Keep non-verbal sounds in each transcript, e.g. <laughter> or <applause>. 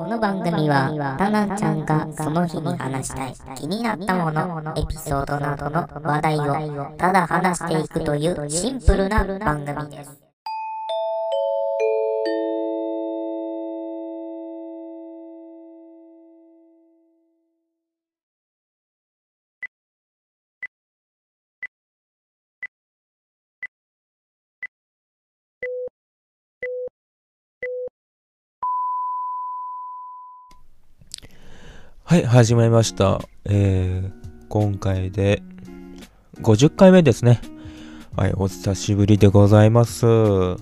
この番組は、タナちゃんがその日に話したい気になったもの、エピソードなどの話題をただ話していくというシンプルな番組です。はい、始まりました。えー、今回で50回目ですね。はい、お久しぶりでございます。は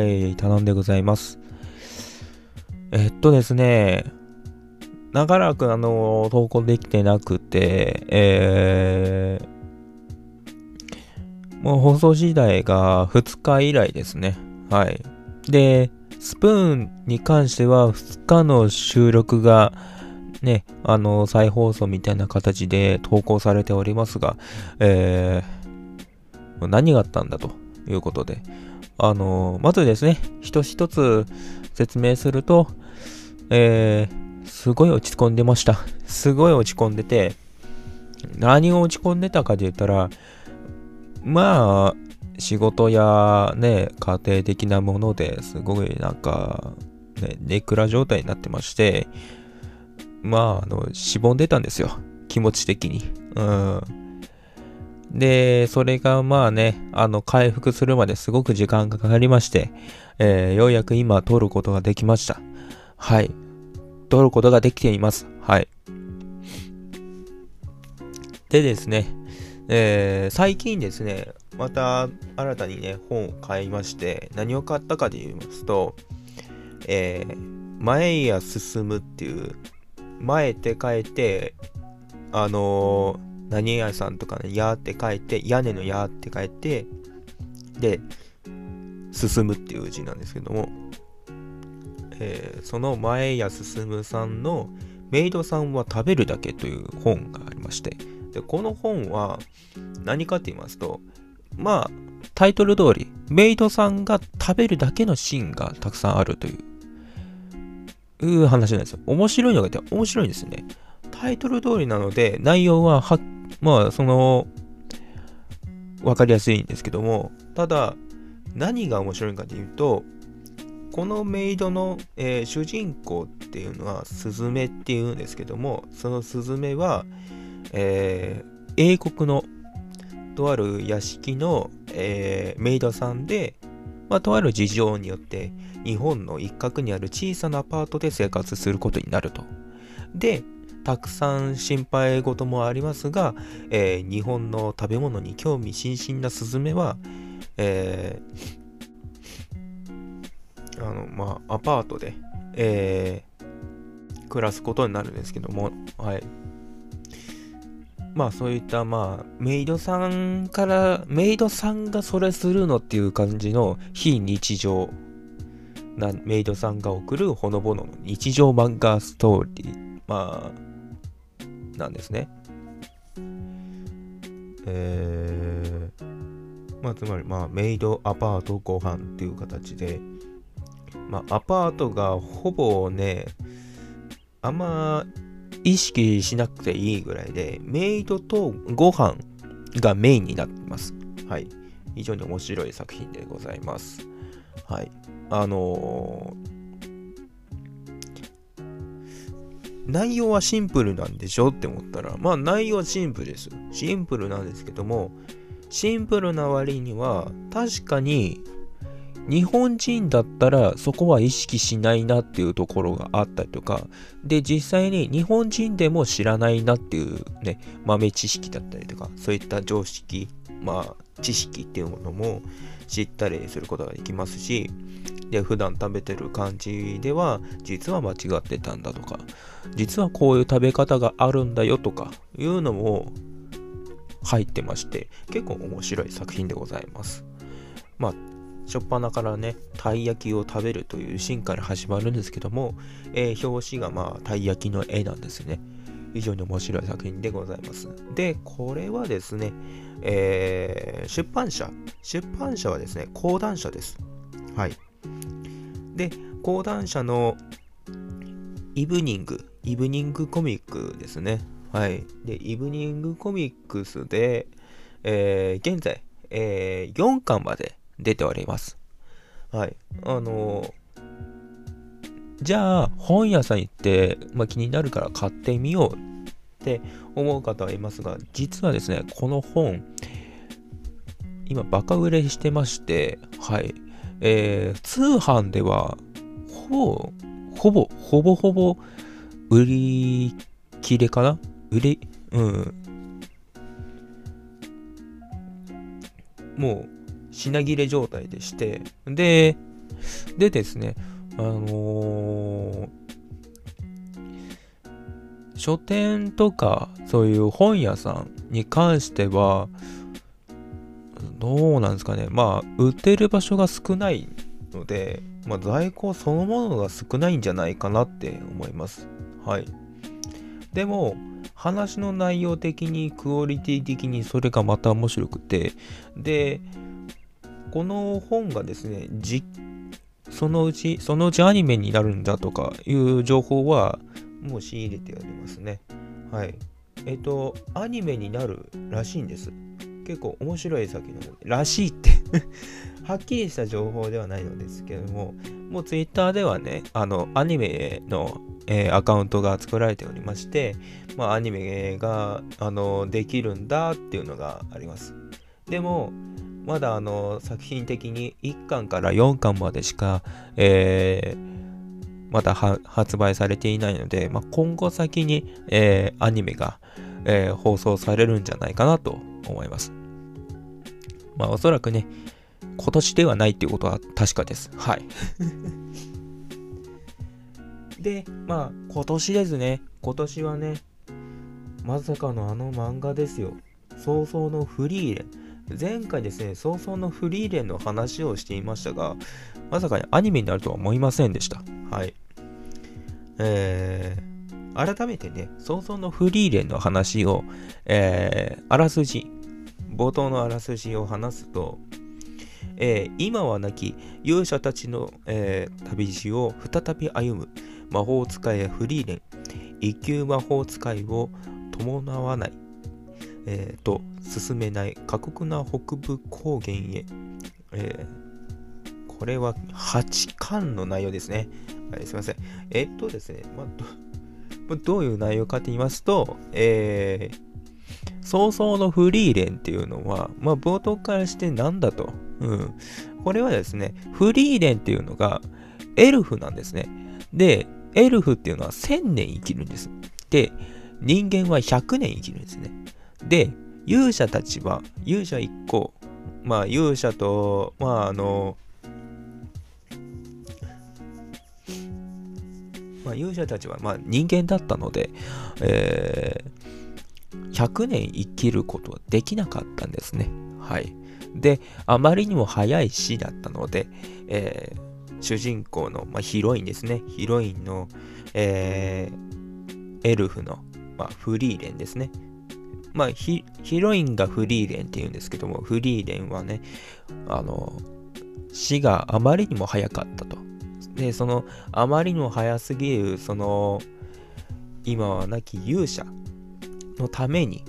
い、頼んでございます。えっとですね、長らくあの、投稿できてなくて、えー、もう放送時代が2日以来ですね。はい。で、スプーンに関しては2日の収録がね、あの、再放送みたいな形で投稿されておりますが、えー、何があったんだということで、あの、まずですね、一つ一つ説明すると、えー、すごい落ち込んでました。すごい落ち込んでて、何を落ち込んでたかで言ったら、まあ、仕事やね、家庭的なものですごいなんか、ね、ネクラ状態になってまして、まあ、あの、しぼんでたんですよ。気持ち的に。うん。で、それがまあね、あの、回復するまですごく時間がかかりまして、えー、ようやく今撮ることができました。はい。撮ることができています。はい。でですね、えー、最近ですね、また新たにね、本を買いまして、何を買ったかで言いますと、えー、前へ進むっていう前って書いて、あのー、何屋さんとかね、やって書いて、屋根のやーって書いて、で、進むっていう字なんですけども、えー、その前屋進さんのメイドさんは食べるだけという本がありまして、で、この本は何かって言いますと、まあ、タイトル通り、メイドさんが食べるだけのシーンがたくさんあるといういう話なんですよ。面白いのがいて面白いんですね。タイトル通りなので、内容はは、まあ、その、わかりやすいんですけども、ただ、何が面白いかというと、このメイドの、えー、主人公っていうのはスズメっていうんですけども、そのスズメは、えー、英国のとある屋敷の、えー、メイドさんで、まあ、とある事情によって日本の一角にある小さなアパートで生活することになると。で、たくさん心配事もありますが、えー、日本の食べ物に興味津々なスズメは、えー、あの、まあ、アパートで、えー、暮らすことになるんですけども、はい。まあそういったまあメイドさんからメイドさんがそれするのっていう感じの非日常なメイドさんが送るほのぼのの日常漫画ストーリー。まあなんですね。えー、まあつまりまあメイドアパートご飯っていう形でまあアパートがほぼねあんま意識しなくていいぐらいで、メイドとご飯がメインになってます。はい。非常に面白い作品でございます。はい。あのー、内容はシンプルなんでしょって思ったら、まあ内容はシンプルです。シンプルなんですけども、シンプルな割には、確かに日本人だったらそこは意識しないなっていうところがあったりとか、で、実際に日本人でも知らないなっていうね、豆知識だったりとか、そういった常識、まあ、知識っていうものも知ったりすることができますし、で、普段食べてる感じでは、実は間違ってたんだとか、実はこういう食べ方があるんだよとか、いうのも入ってまして、結構面白い作品でございます。まあ、初っ端からね、たい焼きを食べるというシーンから始まるんですけども、えー、表紙がまあ、たい焼きの絵なんですね。非常に面白い作品でございます。で、これはですね、えー、出版社。出版社はですね、講談社です。はい。で、講談社の、イブニング、イブニングコミックですね。はい。で、イブニングコミックスで、えー、現在、えー、4巻まで出ております。はい。あの、じゃあ、本屋さん行って、まあ、気になるから買ってみようって思う方はいますが、実はですね、この本、今、バカ売れしてまして、はい。えー、通販では、ほぼ、ほぼ、ほぼほぼ、売り切れかな？売れ、うん。もう、品切れ状態でして、で、でですね、あのー、書店とか、そういう本屋さんに関しては、どうなんですかね。まあ、売ってる場所が少ないので、まあ、在庫そのものが少ないんじゃないかなって思います。はい。でも、話の内容的に、クオリティ的にそれがまた面白くて、で、この本がですね、じそのうち、そのうちアニメになるんだとかいう情報はもう仕入れてありますね。はい。えっ、と、アニメになるらしいんです。結構面白い作品なの、らしいって <laughs> はっきりした情報ではないのですけども、もう Twitter ではね、あの、アニメの、えー、アカウントが作られておりまして、まあ、アニメが、あの、できるんだっていうのがあります。でも、まだあの作品的に1巻から4巻までしか、えー、まだ発売されていないので、まあ、今後先に、えー、アニメが、えー、放送されるんじゃないかなと思います。まあおそらくね、今年ではないっていうことは確かです。はい。<laughs> で、まあ今年ですね。今年はね、まさかのあの漫画ですよ。早々のフリーレン。前回ですね、早々のフリーレンの話をしていましたが、まさかにアニメになるとは思いませんでした。はい。えー、改めてね、早々のフリーレンの話を、えー、あらすじ、冒頭のあらすじを話すと、えー、今は亡き勇者たちの、えー、旅路を再び歩む魔法使いやフリーレン、一級魔法使いを伴わない、えー、と進めない過酷な北部高原へ、えー、これは8巻の内容ですね。はい、すいません。えっとですね、まあ、どどういう内容かと言いますと、えー、早々のフリーレンっていうのは、まあ、冒頭からしてなんだと。うん。これはですね、フリーレンっていうのがエルフなんですね。で、エルフっていうのは1000年生きるんです。で、人間は100年生きるんですね。で、勇者たちは、勇者1個、まあ勇者と、まああの、まあ勇者たちはまあ人間だったので、えー、100年生きることはできなかったんですね。はい。で、あまりにも早い死だったので、えー、主人公の、まあ、ヒロインですね。ヒロインの、えー、エルフの、まあ、フリーレンですね。まあヒ、ロインがフリーレンって言うんですけども、フリーレンはね、あの、死があまりにも早かったと。で、その、あまりにも早すぎる、その、今は亡き勇者のために、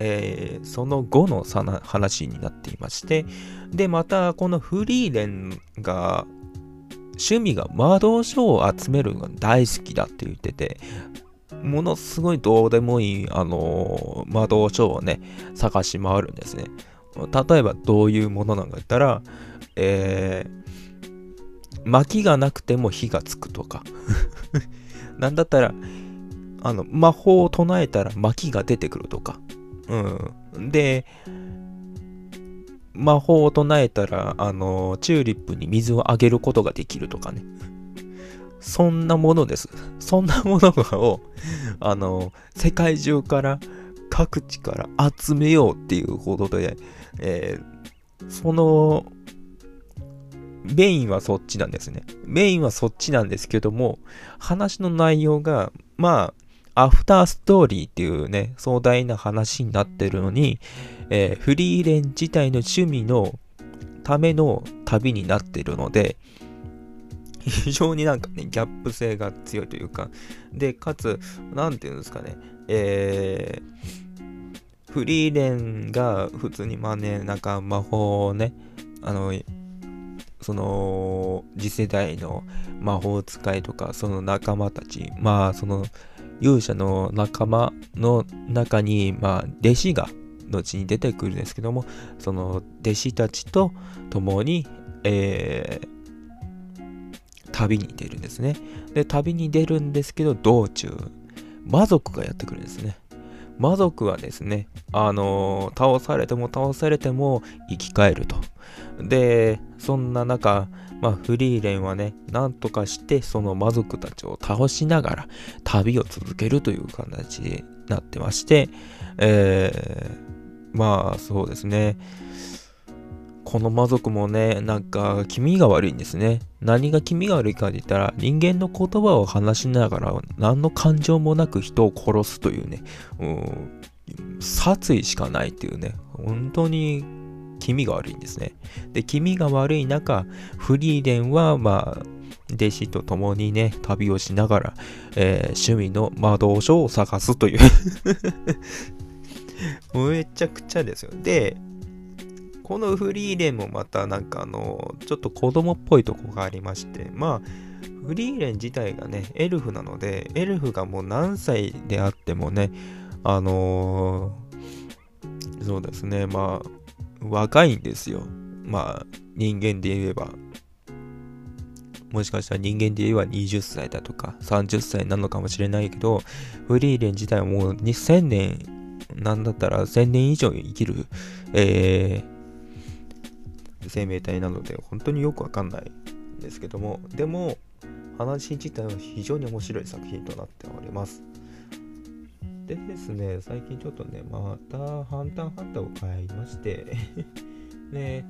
えー、その後の話になっていまして、で、またこのフリーレンが趣味が魔導書を集めるのが大好きだって言ってて、ものすごいどうでもいい、あのー、魔導書をね、探し回るんですね。例えばどういうものなんか言ったら、えー、薪がなくても火がつくとか。<laughs> なんだったら、あの、魔法を唱えたら薪が出てくるとか。うん。で、魔法を唱えたら、あの、チューリップに水をあげることができるとかね。そんなものです。そんなものを、<laughs> あの、世界中から各地から集めようっていうことで、えー、その、メインはそっちなんですね。メインはそっちなんですけども、話の内容が、まあ、アフターストーリーっていうね、壮大な話になってるのに、えー、フリーレン自体の趣味のための旅になってるので、非常になんかね、ギャップ性が強いというか、で、かつ、なんていうんですかね、えー、フリーレンが普通にまあね、なんか魔法をね、あの、その次世代の魔法使いとかその仲間たちまあその勇者の仲間の中にまあ弟子が後に出てくるんですけどもその弟子たちと共に、えー、旅に出るんですね。で旅に出るんですけど道中。魔族がやってくるんですね。魔族はですね、あのー、倒されても倒されても生き返ると。で、そんな中、まあ、フリーレンはね、なんとかしてその魔族たちを倒しながら旅を続けるという形になってまして、えー、まあそうですね、この魔族もね、なんか気味が悪いんですね。何が気味が悪いかって言ったら、人間の言葉を話しながら、何の感情もなく人を殺すというね、うん、殺意しかないっていうね、本当に気味が悪いんですね。で、気味が悪い中、フリーレンは、まあ、弟子と共にね、旅をしながら、えー、趣味の魔導書を探すという <laughs> めちゃくちゃですよ。で、このフリーレンもまたなんかあの、ちょっと子供っぽいとこがありまして、まあ、フリーレン自体がね、エルフなので、エルフがもう何歳であってもね、あのー、そうですね、まあ、若いんですよ。まあ、人間で言えば。もしかしたら人間で言えば20歳だとか30歳なのかもしれないけど、フリーレン自体はもう2000年、なんだったら1000年以上生きる、えー、生命体なので本当によくわかんないんですけどもでも話自体は非常に面白い作品となっております。でですね最近ちょっとねまたハンターハンターを買いまして <laughs> ね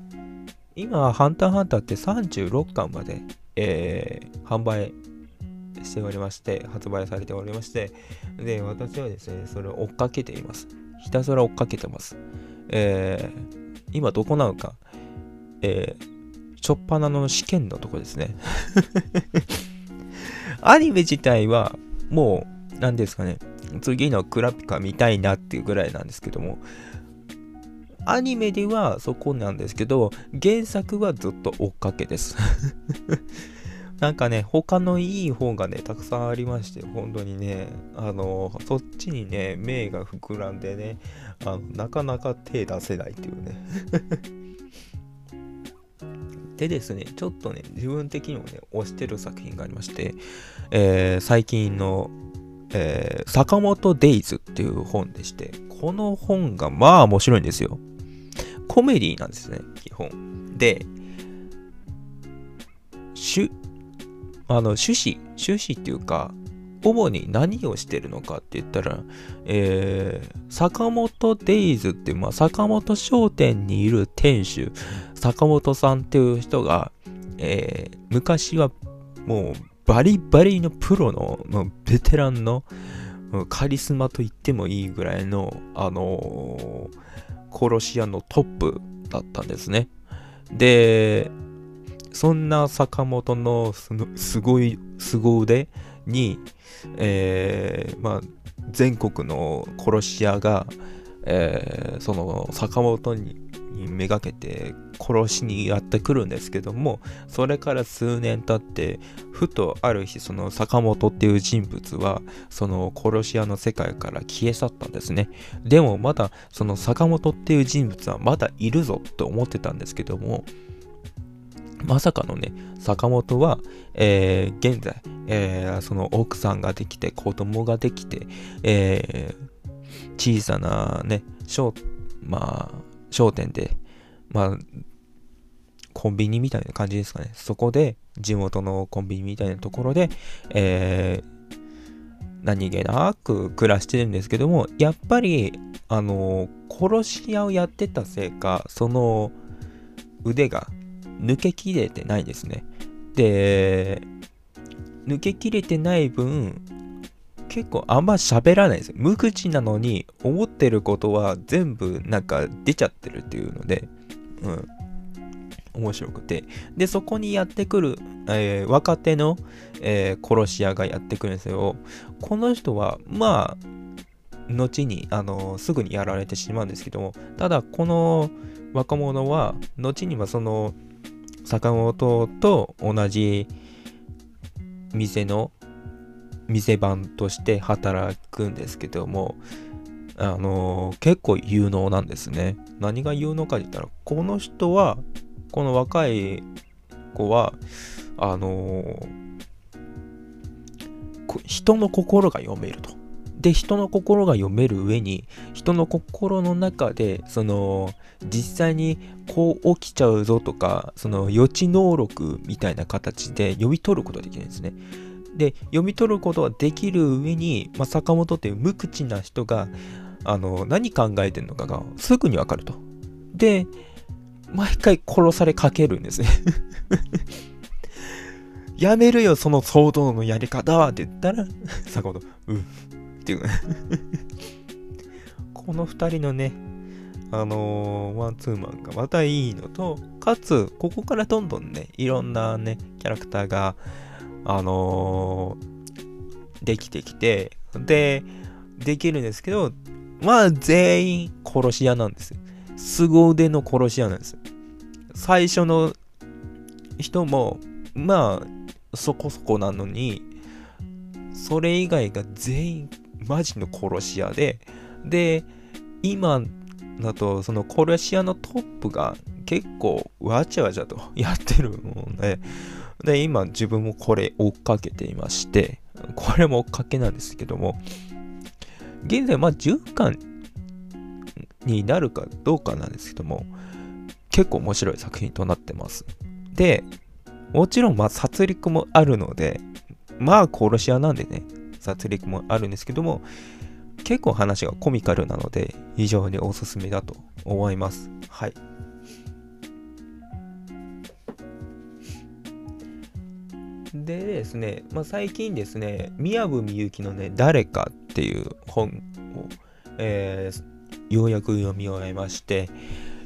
今ハンターハンターって36巻まで、えー、販売しておりまして発売されておりましてで私はですねそれを追っかけています。ひたすら追っかけてます。えー、今どこなのか。えー、ちょっぱなの試験のとこですね。<laughs> アニメ自体は、もう、何ですかね、次のクラピカ見たいなっていうぐらいなんですけども、アニメではそこなんですけど、原作はずっと追っかけです。<laughs> なんかね、他のいい本がね、たくさんありまして、本当にね、あの、そっちにね、目が膨らんでね、あのなかなか手出せないっていうね。でですね、ちょっとね、自分的にもね、推してる作品がありまして、えー、最近の、えー、坂本デイズっていう本でして、この本がまあ面白いんですよ。コメディなんですね、基本。で、しゅ、あの、趣旨、趣旨っていうか、主に何をしてるのかって言ったら、えー、坂本デイズって、まあ、坂本商店にいる店主、坂本さんっていう人が、えー、昔はもうバリバリのプロの、もうベテランの、カリスマと言ってもいいぐらいの、あのー、殺し屋のトップだったんですね。で、そんな坂本のすごい凄腕に、えー、まあ、全国の殺し屋が、えー、その坂本にめがけて殺しにやってくるんですけどもそれから数年経ってふとある日その坂本っていう人物はその殺し屋の世界から消え去ったんですね。でもまだその坂本っていう人物はまだいるぞって思ってたんですけどもまさかのね、坂本は、えー、現在、えー、その奥さんができて、子供ができて、えー、小さなね、商、まあ、商店で、まあ、コンビニみたいな感じですかね。そこで、地元のコンビニみたいなところで、え、何気なく暮らしてるんですけども、やっぱり、あの、殺し屋をやってたせいか、その腕が抜けきれてないですね。で、抜けきれてない分、結構あんま喋らないです無口なのに思ってることは全部なんか出ちゃってるっていうので、うん。面白くて。で、そこにやってくる、えー、若手の、えー、殺し屋がやってくるんですよ。この人は、まあ、後に、あのすぐにやられてしまうんですけども、ただ、この若者は、後にはその、坂本と同じ店の店番として働くんですけども、あの、結構有能なんですね。何が有能かって言ったら、この人は、この若い子は、あの、人の心が読めると。で、人の心が読める上に、人の心の中で、その、実際にこう起きちゃうぞとか、その予知能力みたいな形で読み取ることができるんですね。で、読み取ることができる上に、まあ、坂本っていう無口な人が、あの、何考えてるのかがすぐにわかると。で、毎回殺されかけるんですね <laughs> やめるよ、その騒動のやり方はって言ったら、坂本、うん。っていう <laughs> この二人のね、あのー、ワンツーマンがまたいいのと、かつ、ここからどんどんね、いろんなね、キャラクターが、あのー、できてきて、で、できるんですけど、まあ全員殺し屋なんですよ。凄腕の殺し屋なんです。最初の人も、まあ、そこそこなのに、それ以外が全員マジの殺し屋で、で、今だと、その殺し屋のトップが結構わちゃわちゃと <laughs> やってるもんで、で、今自分もこれ追っかけていまして、これも追っかけなんですけども、現在、まあ10巻になるかどうかなんですけども、結構面白い作品となってます。で、もちろん、まあ殺戮もあるので、まあ殺し屋なんでね、殺戮もあるんですけども、結構話がコミカルなので、非常におすすめだと思います。はい。でですね、まあ、最近ですね、宮部みゆきのね、誰かっていう本を、えー、ようやく読み終えまして、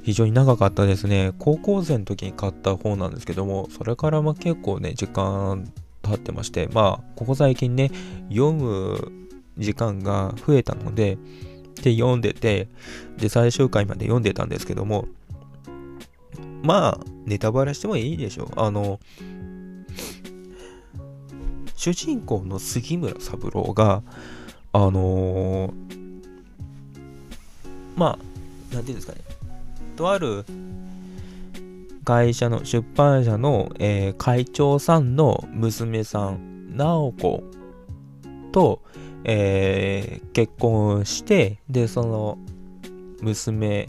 非常に長かったですね。高校生の時に買った本なんですけども、それからま結構ね、時間経ってまして、まあ、ここ最近ね、読む時間が増えたので、で、読んでて、で、最終回まで読んでたんですけども、まあ、ネタバレしてもいいでしょう。あの、主人公の杉村三郎が、あのー、まあ、なんていうんですかね、とある会社の、出版社の、えー、会長さんの娘さん、直子と、えー、結婚して、で、その娘、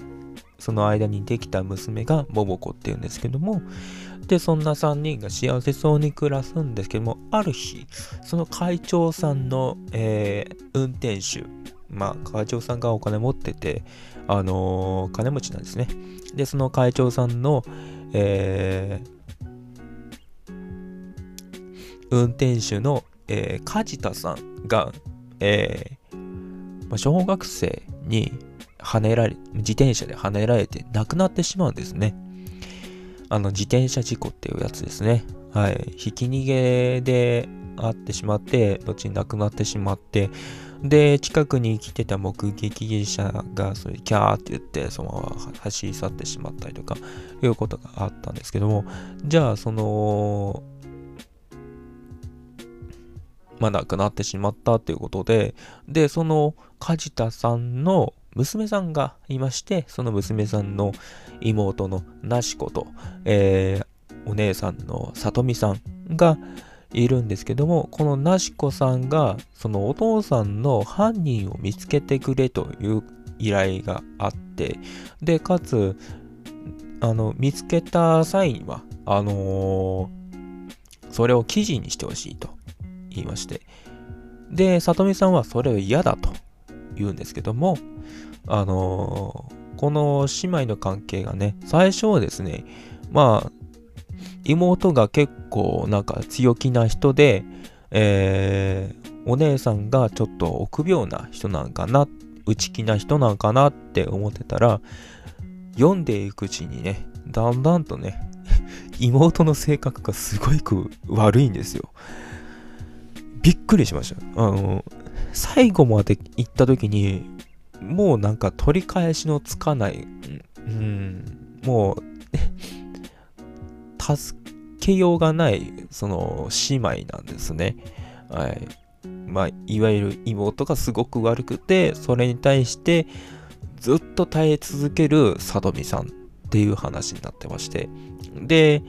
その間にできた娘が桃子っていうんですけども、で、そんな3人が幸せそうに暮らすんですけども、ある日、その会長さんの、えー、運転手、まあ、会長さんがお金持ってて、あのー、金持ちなんですね。で、その会長さんの、えー、運転手の、えー、梶田さんが、えー、小学生に跳ねられ、自転車で跳ねられて亡くなってしまうんですね。あの、自転車事故っていうやつですね。はい。ひき逃げであってしまって、後に亡くなってしまって、で、近くに来てた目撃者が、それキャーって言って、そのまま走り去ってしまったりとか、いうことがあったんですけども、じゃあ、その、まあ、亡くなってしまったっていうことで、で、その梶田さんの娘さんがいまして、その娘さんの妹のなしこと、えー、お姉さんのさとみさんがいるんですけども、このなしこさんが、そのお父さんの犯人を見つけてくれという依頼があって、で、かつ、あの、見つけた際には、あのー、それを記事にしてほしいと言いまして、で、さとみさんはそれを嫌だと言うんですけども、あのー、この姉妹の関係がね、最初はですね、まあ、妹が結構なんか強気な人で、えー、お姉さんがちょっと臆病な人なんかな、内気な人なんかなって思ってたら、読んでいくうちにね、だんだんとね、<laughs> 妹の性格がすごく悪いんですよ。びっくりしました。あの、最後まで行った時に、もうなんか取り返しのつかない、うん、もう、助けようがない、その、姉妹なんですね。はい。まあ、いわゆる妹がすごく悪くて、それに対して、ずっと耐え続ける里美さんっていう話になってまして。で、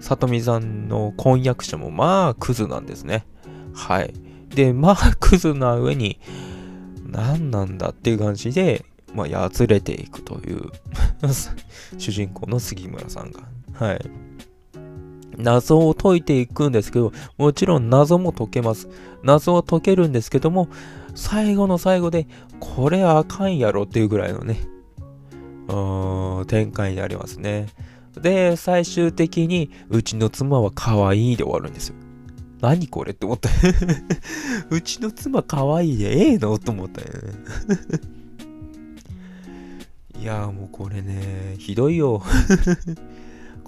里美さんの婚約者もまあクズなんですね。はい。で、<laughs> まあクズな上に、何なんだっていう感じで、まあ、やつれていくという <laughs> 主人公の杉村さんが。はい。謎を解いていくんですけど、もちろん謎も解けます。謎は解けるんですけども、最後の最後で、これあかんやろっていうぐらいのね、展開になりますね。で、最終的に、うちの妻は可愛いで終わるんですよ。何これって思った。<laughs> うちの妻可愛いでええの？と思ったよね。<laughs> いやもうこれね、ひどいよ。<laughs>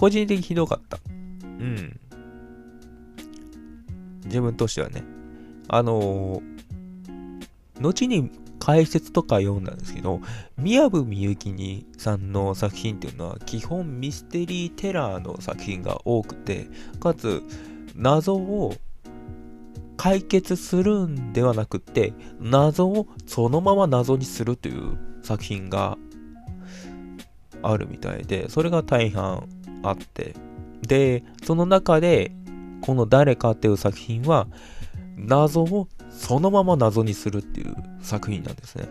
個人的にひどかった。うん。自分としてはね。あのー、後に解説とか読んだんですけど、宮部みゆきにさんの作品っていうのは基本ミステリーテラーの作品が多くて、かつ謎を解決するんではなくて、謎をそのまま謎にするという作品があるみたいで、それが大半あって、で、その中で、この誰かっていう作品は、謎をそのまま謎にするっていう作品なんですね。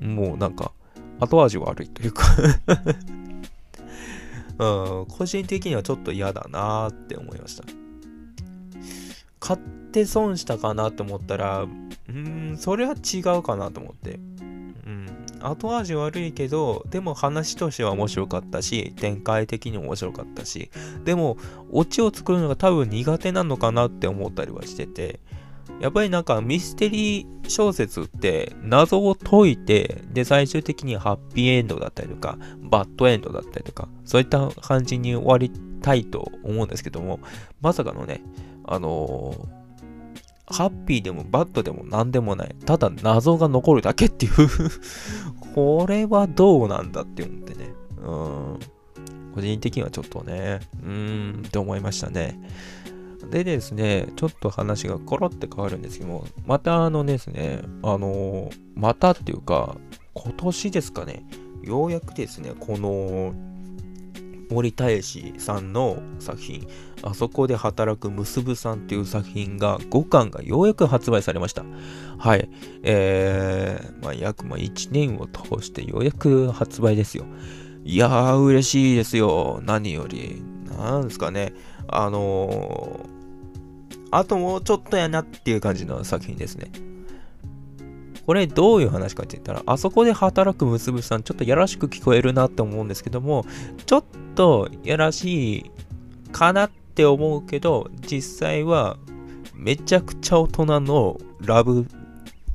<laughs> もうなんか、後味悪いというか <laughs> うん、個人的にはちょっと嫌だなって思いました。買って損したかなと思ったら、うん、それは違うかなと思ってうん。後味悪いけど、でも話としては面白かったし、展開的にも面白かったし、でも、オチを作るのが多分苦手なのかなって思ったりはしてて、やっぱりなんかミステリー小説って謎を解いて、で、最終的にハッピーエンドだったりとか、バッドエンドだったりとか、そういった感じに終わりたいと思うんですけども、まさかのね、あのーハッピーでもバッドでも何でもない。ただ謎が残るだけっていう <laughs> これはどうなんだって思ってね。うん。個人的にはちょっとね、うーんって思いましたね。でですね、ちょっと話がコロって変わるんですけども、またあのですね、あのまたっていうか、今年ですかね、ようやくですね、この森大志さんの作品、あそこで働くむすぶさんっていう作品が5巻がようやく発売されました。はい。えー、まあ、約ま1年を通してようやく発売ですよ。いやー、嬉しいですよ。何より。なんですかね。あのー、あともうちょっとやなっていう感じの作品ですね。これどういう話かって言ったら、あそこで働くむすぶさん、ちょっとやらしく聞こえるなって思うんですけども、ちょっとやらしいかなっって思うけど、実際はめちゃくちゃ大人のラブ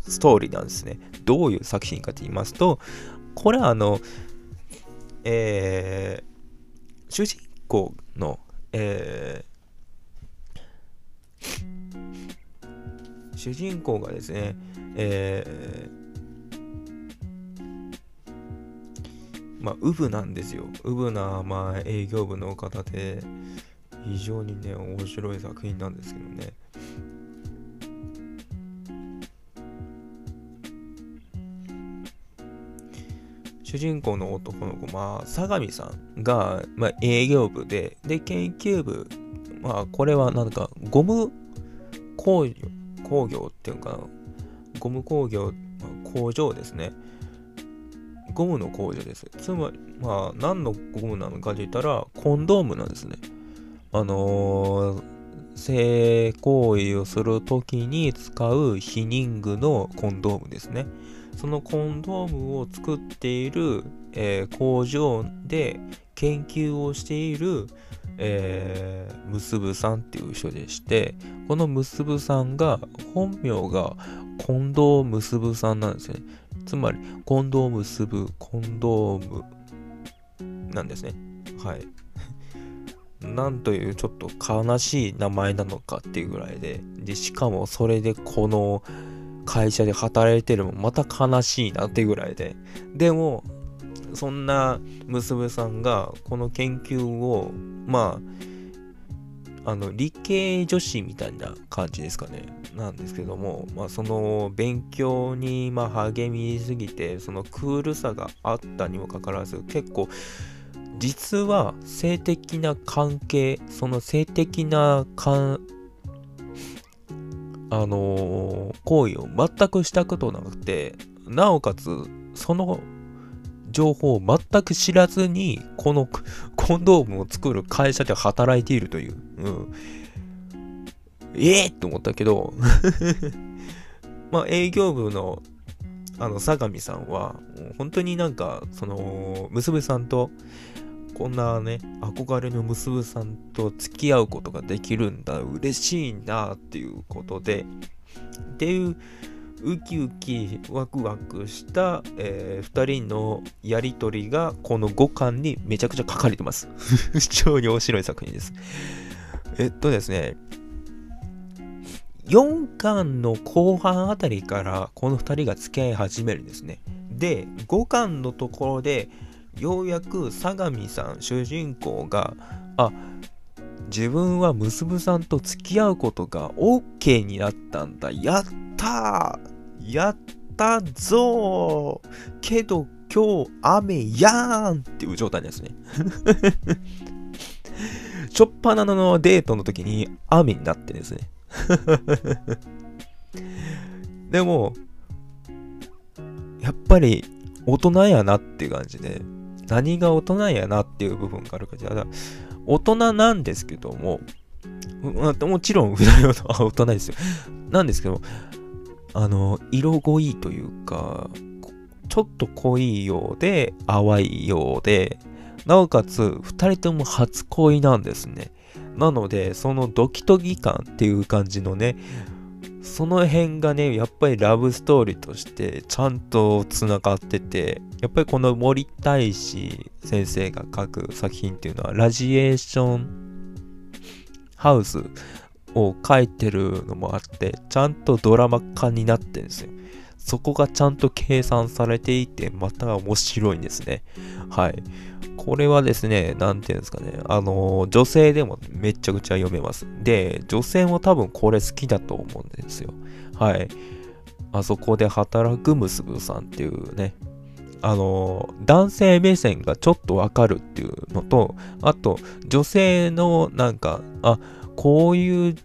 ストーリーなんですね。どういう作品かと言いますと、これはあの、えー、主人公の、えー、主人公がですね、えー、まあ、ウブなんですよ。ウブな、まあ、営業部の方で、非常にね、面白い作品なんですけどね。主人公の男の子、まあ、相模さんが、まあ、営業部で、で、研究部、まあ、これはなんか、ゴム工業、工業っていうか、ゴム工業、まあ、工場ですね。ゴムの工場です。つまり、まあ、何のゴムなのかと言ったら、コンドームなんですね。あのー、性行為をするときに使う避妊具のコンドームですね。そのコンドームを作っている、えー、工場で研究をしている、えー、むすぶさんっていう人でして、このむすぶさんが、本名が近藤むすぶさんなんですね。つまり、近藤むすぶ、近藤むなんですね。はい。なんというちょっと悲しい名前なのかっていうぐらいで、で、しかもそれでこの会社で働いてるもまた悲しいなっていうぐらいで、でも、そんな娘さんがこの研究を、まあ、あの、理系女子みたいな感じですかね。なんですけども、まあ、その勉強にまあ励みすぎて、そのクールさがあったにもかかわらず、結構、実は性的な関係、その性的なかあのー、行為を全くしたことなくて、なおかつ、その情報を全く知らずに、このコンドームを作る会社で働いているという。うん。ええー、って思ったけど <laughs> まあ営業部のあの相模さんは、本当になんか、その、娘さんと、こんなね、憧れの娘さんと付き合うことができるんだ、嬉しいなっていうことで、っていう、ウキウキワクワクした、えー、2人のやりとりがこの5巻にめちゃくちゃ書かれてます。<laughs> 非常に面白い作品です。えっとですね、4巻の後半あたりからこの2人が付き合い始めるんですね。で、5巻のところでようやく相模さん主人公があ自分は娘さんと付き合うことが OK になったんだ。やったーやったぞー。けど今日雨やーんっていう状態ですね。<laughs> しょっぱなのデートの時に雨になってですね。<laughs> でもやっぱり大人やなっていう感じで何が大人やなっていう部分があるかじゃあ、大人なんですけども、もちろん、大人ですよ。<laughs> なんですけど、あの、色濃いというか、ちょっと濃いようで、淡いようで、なおかつ、二人とも初恋なんですね。なので、そのドキドキ感っていう感じのね、その辺がね、やっぱりラブストーリーとしてちゃんと繋がってて、やっぱりこの森大志先生が書く作品っていうのは、ラジエーションハウスを書いてるのもあって、ちゃんとドラマ化になってるんですよ。そこがちゃんと計算されていて、また面白いんですね。はい。これはですね、なんていうんですかね、あの、女性でもめちゃくちゃ読めます。で、女性も多分これ好きだと思うんですよ。はい。あそこで働くむすぶさんっていうね、あの、男性目線がちょっとわかるっていうのと、あと、女性のなんか、あ、こういう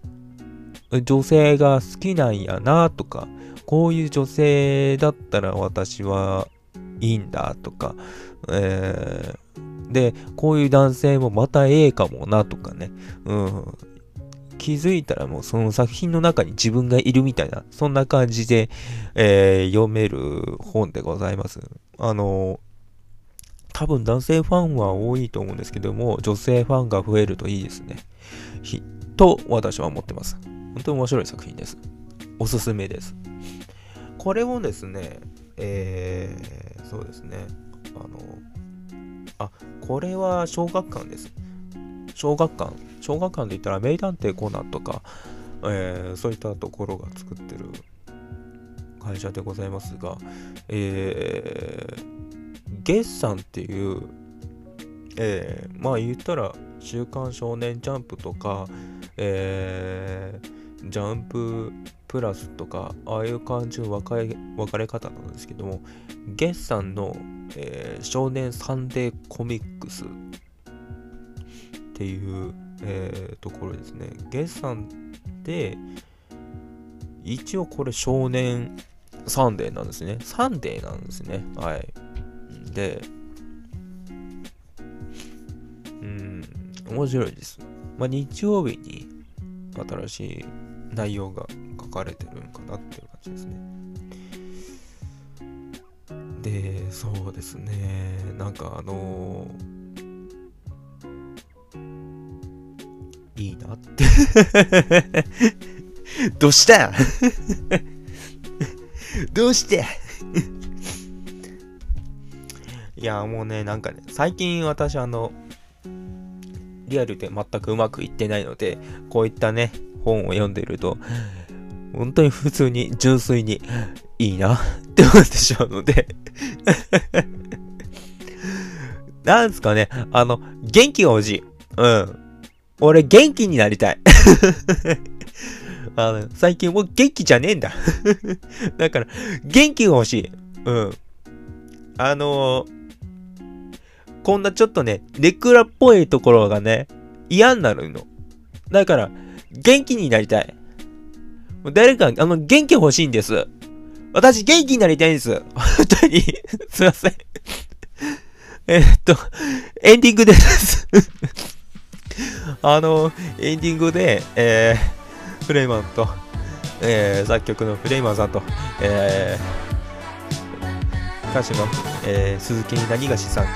女性が好きなんやなとか、こういう女性だったら私はいいんだとか、えー、で、こういう男性もまたええかもなとかね、うん、気づいたらもうその作品の中に自分がいるみたいな、そんな感じで、えー、読める本でございます。あの、多分男性ファンは多いと思うんですけども、女性ファンが増えるといいですね。と私は思ってます。本当に面白い作品です。おすすめです。これをですね、えー、そうですね、あの、あ、これは小学館です。小学館。小学館で言ったら名探偵コナンとか、えー、そういったところが作ってる会社でございますが、えー、ゲッサンっていう、えー、まあ言ったら、週刊少年ジャンプとか、えー、ジャンププラスとか、ああいう感じの分かれ分かれ方なんですけども、ゲッサンの、えー、少年サンデーコミックスっていう、えー、ところですね。ゲッサンで、一応これ少年サンデーなんですね。サンデーなんですね。はい。で、うん、面白いです。まあ、日曜日に新しい内容が書かれてるんかなっていう感じですね。で、そうですね。なんかあのー、いいなって <laughs> どうした？<laughs> どうして？いや、もうね、なんかね、最近私あの、リアルで全くうまくいってないので、こういったね、本を読んでいると、本当に普通に純粋にいいなって思ってしまうので <laughs> なんすかね、あの、元気が欲しい。うん。俺元気になりたい。<laughs> あの、最近もう元気じゃねえんだ <laughs> だから、元気が欲しい。うん。あのー、こんなちょっとね、ネクラっぽいところがね、嫌になるの。だから、元気になりたい。もう誰か、あの、元気欲しいんです。私、元気になりたいんです。本当に <laughs> すいませんえっと、エンディングですあの、エンディングで、えー、フレイマンと、えー、作曲のフレイマンさんと、えー、歌手の、えー、鈴木何がしさんの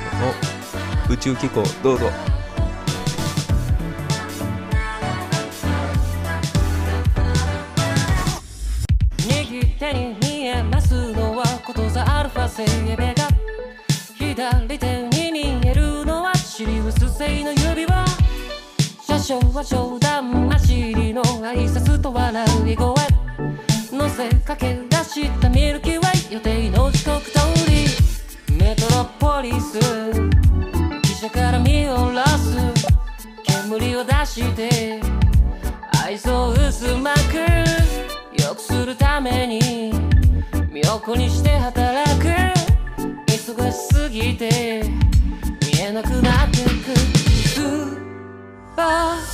宇宙機構、どうぞ。車掌は冗談交じりの挨拶と笑い声乗せかけ出したミルキーウェイ予定の時刻通りメトロポリス汽車から見下ろす煙を出して。愛想薄まく良くするために。身を粉にして働く。忙しすぎて。見えなくな pas